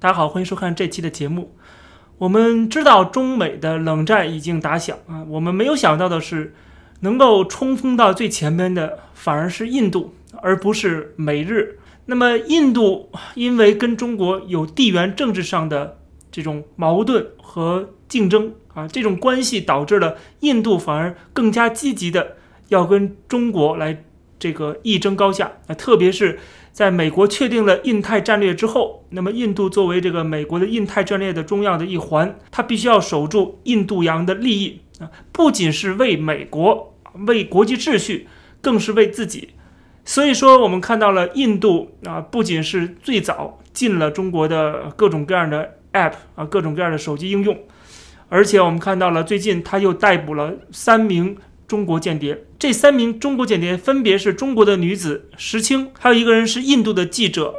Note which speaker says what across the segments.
Speaker 1: 大家好，欢迎收看这期的节目。我们知道中美的冷战已经打响啊，我们没有想到的是，能够冲锋到最前面的反而是印度，而不是美日。那么印度因为跟中国有地缘政治上的这种矛盾和竞争啊，这种关系导致了印度反而更加积极的要跟中国来这个一争高下啊，特别是。在美国确定了印太战略之后，那么印度作为这个美国的印太战略的重要的一环，它必须要守住印度洋的利益啊，不仅是为美国、为国际秩序，更是为自己。所以说，我们看到了印度啊，不仅是最早进了中国的各种各样的 App 啊，各种各样的手机应用，而且我们看到了最近他又逮捕了三名。中国间谍，这三名中国间谍分别是中国的女子石青，还有一个人是印度的记者，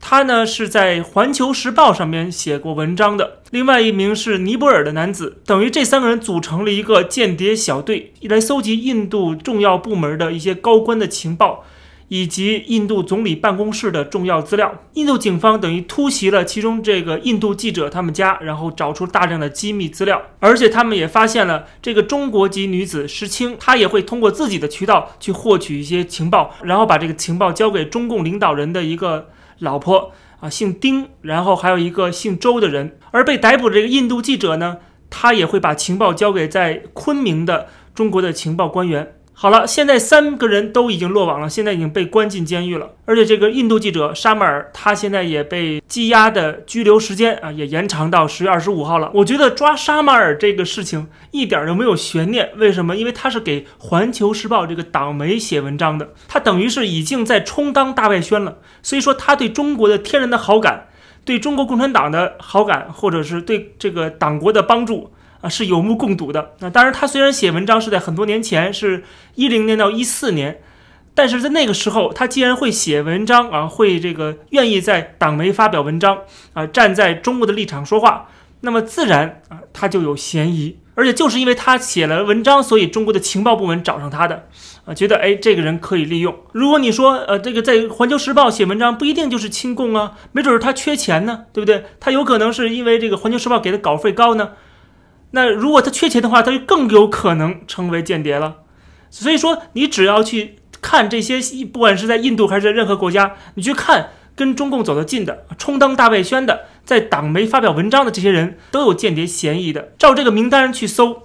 Speaker 1: 他呢是在《环球时报》上面写过文章的。另外一名是尼泊尔的男子，等于这三个人组成了一个间谍小队，来搜集印度重要部门的一些高官的情报。以及印度总理办公室的重要资料，印度警方等于突袭了其中这个印度记者他们家，然后找出大量的机密资料，而且他们也发现了这个中国籍女子石青，她也会通过自己的渠道去获取一些情报，然后把这个情报交给中共领导人的一个老婆啊，姓丁，然后还有一个姓周的人，而被逮捕的这个印度记者呢，他也会把情报交给在昆明的中国的情报官员。好了，现在三个人都已经落网了，现在已经被关进监狱了。而且这个印度记者沙马尔，他现在也被羁押的拘留时间啊，也延长到十月二十五号了。我觉得抓沙马尔这个事情一点都没有悬念，为什么？因为他是给《环球时报》这个党媒写文章的，他等于是已经在充当大外宣了。所以说，他对中国的天然的好感，对中国共产党的好感，或者是对这个党国的帮助。啊，是有目共睹的。那当然，他虽然写文章是在很多年前，是一零年到一四年，但是在那个时候，他既然会写文章啊，会这个愿意在党媒发表文章啊，站在中国的立场说话，那么自然啊，他就有嫌疑。而且就是因为他写了文章，所以中国的情报部门找上他的啊，觉得哎，这个人可以利用。如果你说呃，这个在《环球时报》写文章不一定就是亲共啊，没准是他缺钱呢，对不对？他有可能是因为这个《环球时报》给的稿费高呢。那如果他缺钱的话，他就更有可能成为间谍了。所以说，你只要去看这些，不管是在印度还是在任何国家，你去看跟中共走得近的、充当大外宣的、在党媒发表文章的这些人，都有间谍嫌疑的。照这个名单去搜、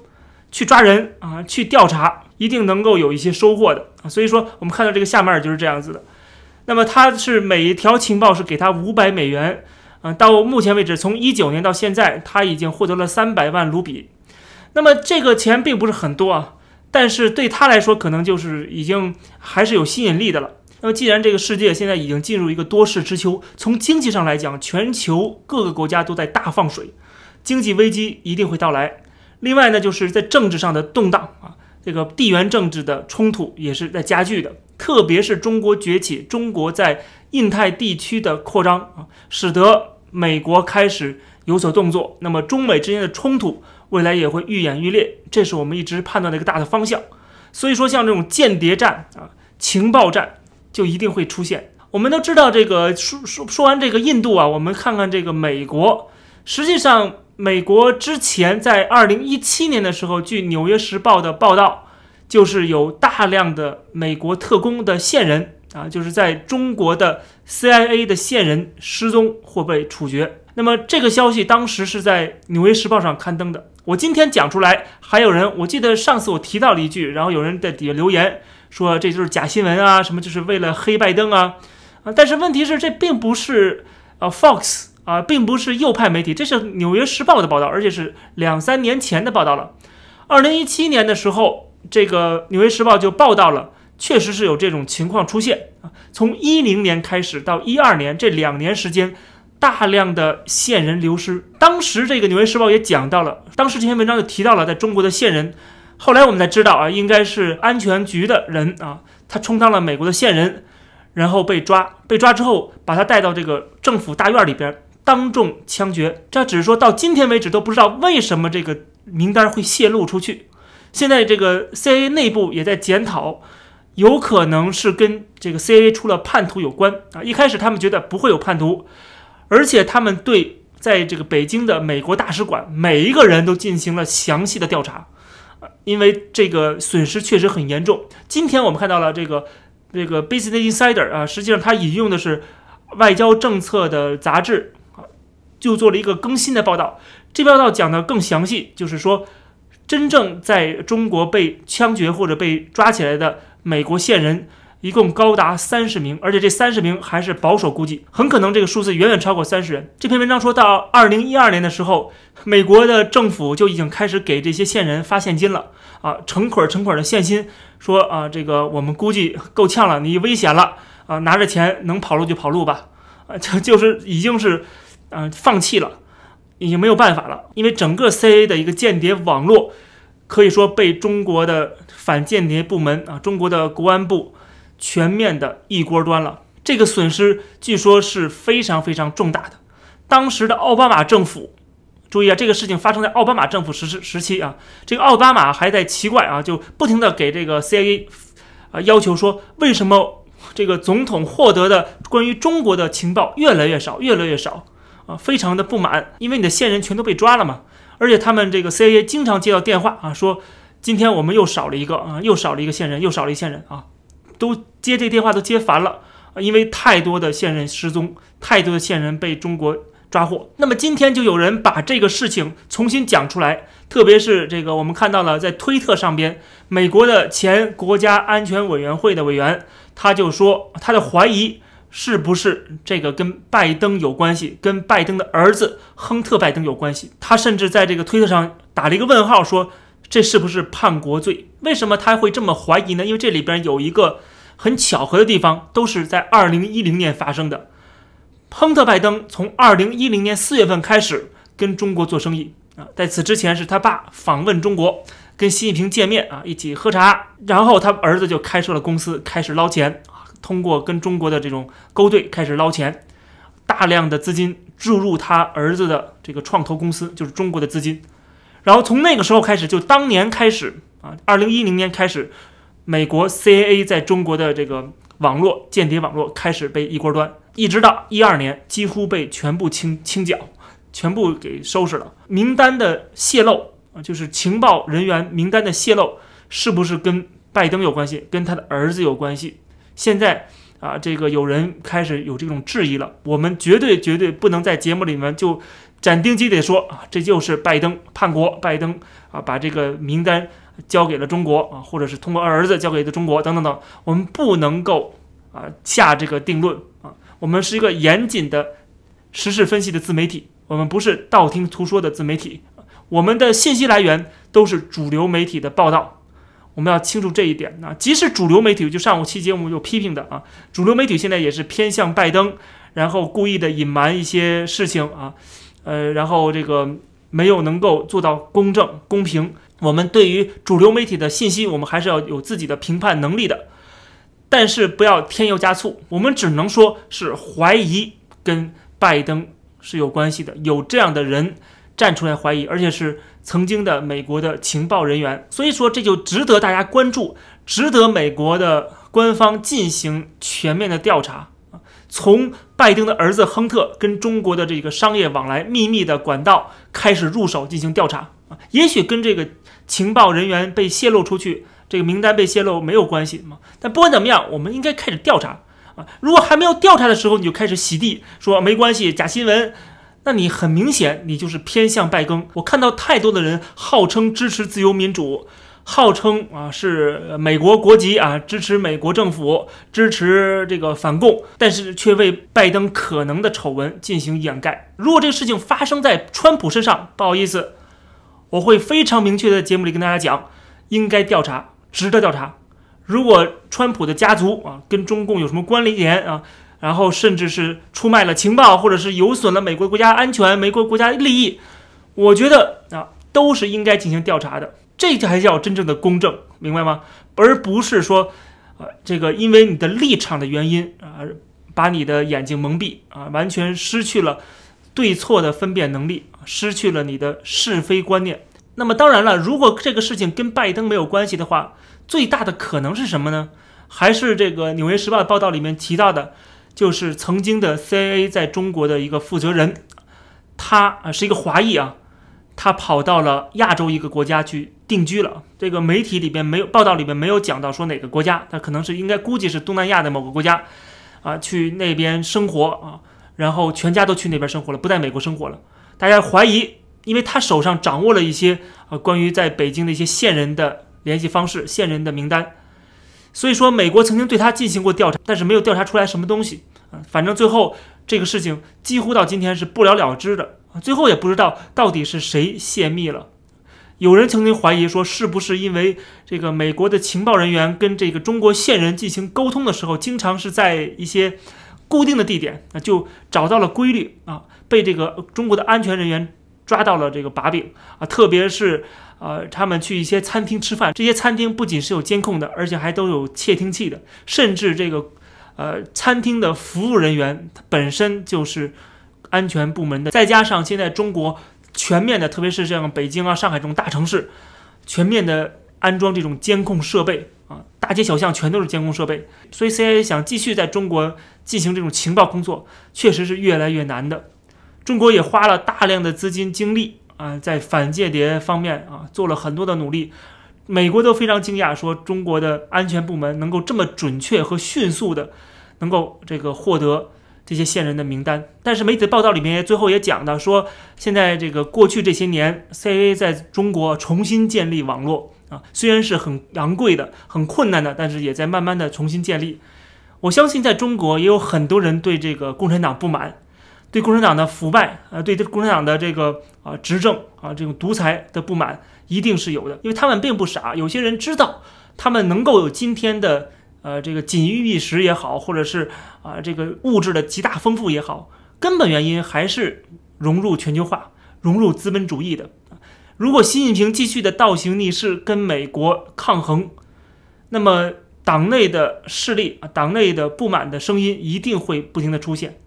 Speaker 1: 去抓人啊，去调查，一定能够有一些收获的。所以说，我们看到这个下面就是这样子的。那么他是每一条情报是给他五百美元。到目前为止，从一九年到现在，他已经获得了三百万卢比。那么这个钱并不是很多啊，但是对他来说，可能就是已经还是有吸引力的了。那么既然这个世界现在已经进入一个多事之秋，从经济上来讲，全球各个国家都在大放水，经济危机一定会到来。另外呢，就是在政治上的动荡啊，这个地缘政治的冲突也是在加剧的，特别是中国崛起，中国在。印太地区的扩张啊，使得美国开始有所动作。那么，中美之间的冲突未来也会愈演愈烈，这是我们一直判断的一个大的方向。所以说，像这种间谍战啊、情报战就一定会出现。我们都知道，这个说说说完这个印度啊，我们看看这个美国。实际上，美国之前在二零一七年的时候，据《纽约时报》的报道，就是有大量的美国特工的线人。啊，就是在中国的 CIA 的线人失踪或被处决。那么这个消息当时是在《纽约时报》上刊登的。我今天讲出来，还有人，我记得上次我提到了一句，然后有人在底下留言说这就是假新闻啊，什么就是为了黑拜登啊啊！但是问题是，这并不是呃 Fox 啊，并不是右派媒体，这是《纽约时报》的报道，而且是两三年前的报道了。二零一七年的时候，这个《纽约时报》就报道了。确实是有这种情况出现啊！从一零年开始到一二年这两年时间，大量的线人流失。当时这个《纽约时报》也讲到了，当时这篇文章就提到了在中国的线人。后来我们才知道啊，应该是安全局的人啊，他充当了美国的线人，然后被抓。被抓之后，把他带到这个政府大院里边，当众枪决。这只是说到今天为止都不知道为什么这个名单会泄露出去。现在这个 CA 内部也在检讨。有可能是跟这个 CIA 出了叛徒有关啊！一开始他们觉得不会有叛徒，而且他们对在这个北京的美国大使馆每一个人都进行了详细的调查，因为这个损失确实很严重。今天我们看到了这个这个 Business Insider 啊，实际上他引用的是外交政策的杂志啊，就做了一个更新的报道。这报道讲的更详细，就是说真正在中国被枪决或者被抓起来的美国线人。一共高达三十名，而且这三十名还是保守估计，很可能这个数字远远超过三十人。这篇文章说到，二零一二年的时候，美国的政府就已经开始给这些线人发现金了啊，成捆成捆的现金，说啊，这个我们估计够呛了，你危险了啊，拿着钱能跑路就跑路吧，啊，就就是已经是啊放弃了，已经没有办法了，因为整个 CA 的一个间谍网络可以说被中国的反间谍部门啊，中国的国安部。全面的一锅端了，这个损失据说是非常非常重大的。当时的奥巴马政府，注意啊，这个事情发生在奥巴马政府时时时期啊，这个奥巴马还在奇怪啊，就不停的给这个 CIA 啊要求说，为什么这个总统获得的关于中国的情报越来越少，越来越少啊，非常的不满，因为你的线人全都被抓了嘛，而且他们这个 CIA 经常接到电话啊，说今天我们又少了一个啊，又少了一个线人，又少了一线人啊。都接这电话都接烦了，因为太多的线人失踪，太多的线人被中国抓获。那么今天就有人把这个事情重新讲出来，特别是这个我们看到了在推特上边，美国的前国家安全委员会的委员，他就说他的怀疑是不是这个跟拜登有关系，跟拜登的儿子亨特拜登有关系。他甚至在这个推特上打了一个问号，说。这是不是叛国罪？为什么他会这么怀疑呢？因为这里边有一个很巧合的地方，都是在二零一零年发生的。亨特·拜登从二零一零年四月份开始跟中国做生意啊，在此之前是他爸访问中国，跟习近平见面啊，一起喝茶，然后他儿子就开设了公司，开始捞钱，通过跟中国的这种勾兑开始捞钱，大量的资金注入他儿子的这个创投公司，就是中国的资金。然后从那个时候开始，就当年开始啊，二零一零年开始，美国 CAA 在中国的这个网络间谍网络开始被一锅端，一直到一二年，几乎被全部清清剿，全部给收拾了。名单的泄露啊，就是情报人员名单的泄露，是不是跟拜登有关系，跟他的儿子有关系？现在啊，这个有人开始有这种质疑了。我们绝对绝对不能在节目里面就。斩钉截铁说啊，这就是拜登叛国，拜登啊把这个名单交给了中国啊，或者是通过儿子交给的中国等等等，我们不能够啊下这个定论啊，我们是一个严谨的时事分析的自媒体，我们不是道听途说的自媒体，我们的信息来源都是主流媒体的报道，我们要清楚这一点啊，即使主流媒体就上午期节目有批评的啊，主流媒体现在也是偏向拜登，然后故意的隐瞒一些事情啊。呃，然后这个没有能够做到公正公平。我们对于主流媒体的信息，我们还是要有自己的评判能力的，但是不要添油加醋。我们只能说是怀疑跟拜登是有关系的，有这样的人站出来怀疑，而且是曾经的美国的情报人员。所以说，这就值得大家关注，值得美国的官方进行全面的调查。从拜登的儿子亨特跟中国的这个商业往来秘密的管道开始入手进行调查啊，也许跟这个情报人员被泄露出去，这个名单被泄露没有关系嘛？但不管怎么样，我们应该开始调查啊。如果还没有调查的时候，你就开始洗地，说没关系，假新闻，那你很明显你就是偏向拜登。我看到太多的人号称支持自由民主。号称啊是美国国籍啊，支持美国政府，支持这个反共，但是却为拜登可能的丑闻进行掩盖。如果这个事情发生在川普身上，不好意思，我会非常明确的节目里跟大家讲，应该调查，值得调查。如果川普的家族啊跟中共有什么关联啊，然后甚至是出卖了情报，或者是有损了美国国家安全、美国国家利益，我觉得啊都是应该进行调查的。这才叫真正的公正，明白吗？而不是说，呃，这个因为你的立场的原因啊，把你的眼睛蒙蔽啊，完全失去了对错的分辨能力，失去了你的是非观念。那么当然了，如果这个事情跟拜登没有关系的话，最大的可能是什么呢？还是这个《纽约时报》报道里面提到的，就是曾经的 CIA 在中国的一个负责人，他啊是一个华裔啊，他跑到了亚洲一个国家去定居了。这个媒体里边没有报道里边没有讲到说哪个国家，他可能是应该估计是东南亚的某个国家啊，去那边生活啊，然后全家都去那边生活了，不在美国生活了。大家怀疑，因为他手上掌握了一些呃关于在北京的一些线人的联系方式、线人的名单，所以说美国曾经对他进行过调查，但是没有调查出来什么东西啊。反正最后这个事情几乎到今天是不了了之的啊，最后也不知道到底是谁泄密了。有人曾经怀疑说，是不是因为这个美国的情报人员跟这个中国线人进行沟通的时候，经常是在一些固定的地点啊，就找到了规律啊。被这个中国的安全人员抓到了这个把柄啊，特别是呃，他们去一些餐厅吃饭，这些餐厅不仅是有监控的，而且还都有窃听器的，甚至这个呃餐厅的服务人员本身就是安全部门的，再加上现在中国全面的，特别是像北京啊、上海这种大城市，全面的安装这种监控设备啊，大街小巷全都是监控设备，所以 CIA 想继续在中国进行这种情报工作，确实是越来越难的。中国也花了大量的资金精力啊，在反间谍方面啊做了很多的努力。美国都非常惊讶，说中国的安全部门能够这么准确和迅速的，能够这个获得这些线人的名单。但是媒体报道里面最后也讲到说，现在这个过去这些年，CIA 在中国重新建立网络啊，虽然是很昂贵的、很困难的，但是也在慢慢的重新建立。我相信在中国也有很多人对这个共产党不满。对共产党的腐败，呃，对这共产党的这个啊执政啊这种独裁的不满一定是有的，因为他们并不傻，有些人知道他们能够有今天的呃这个锦衣玉食也好，或者是啊这个物质的极大丰富也好，根本原因还是融入全球化、融入资本主义的。如果习近平继续的倒行逆施，跟美国抗衡，那么党内的势力啊，党内的不满的声音一定会不停的出现。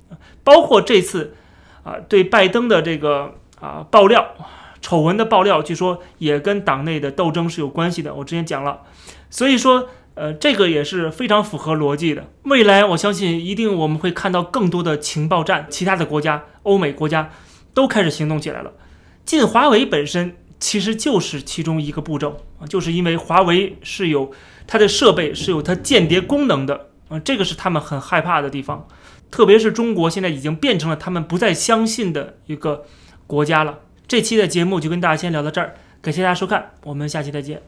Speaker 1: 包括这次，啊，对拜登的这个啊爆料、丑闻的爆料，据说也跟党内的斗争是有关系的。我之前讲了，所以说，呃，这个也是非常符合逻辑的。未来我相信一定我们会看到更多的情报战，其他的国家、欧美国家都开始行动起来了。进华为本身其实就是其中一个步骤啊，就是因为华为是有它的设备是有它间谍功能的啊，这个是他们很害怕的地方。特别是中国现在已经变成了他们不再相信的一个国家了。这期的节目就跟大家先聊到这儿，感谢大家收看，我们下期再见。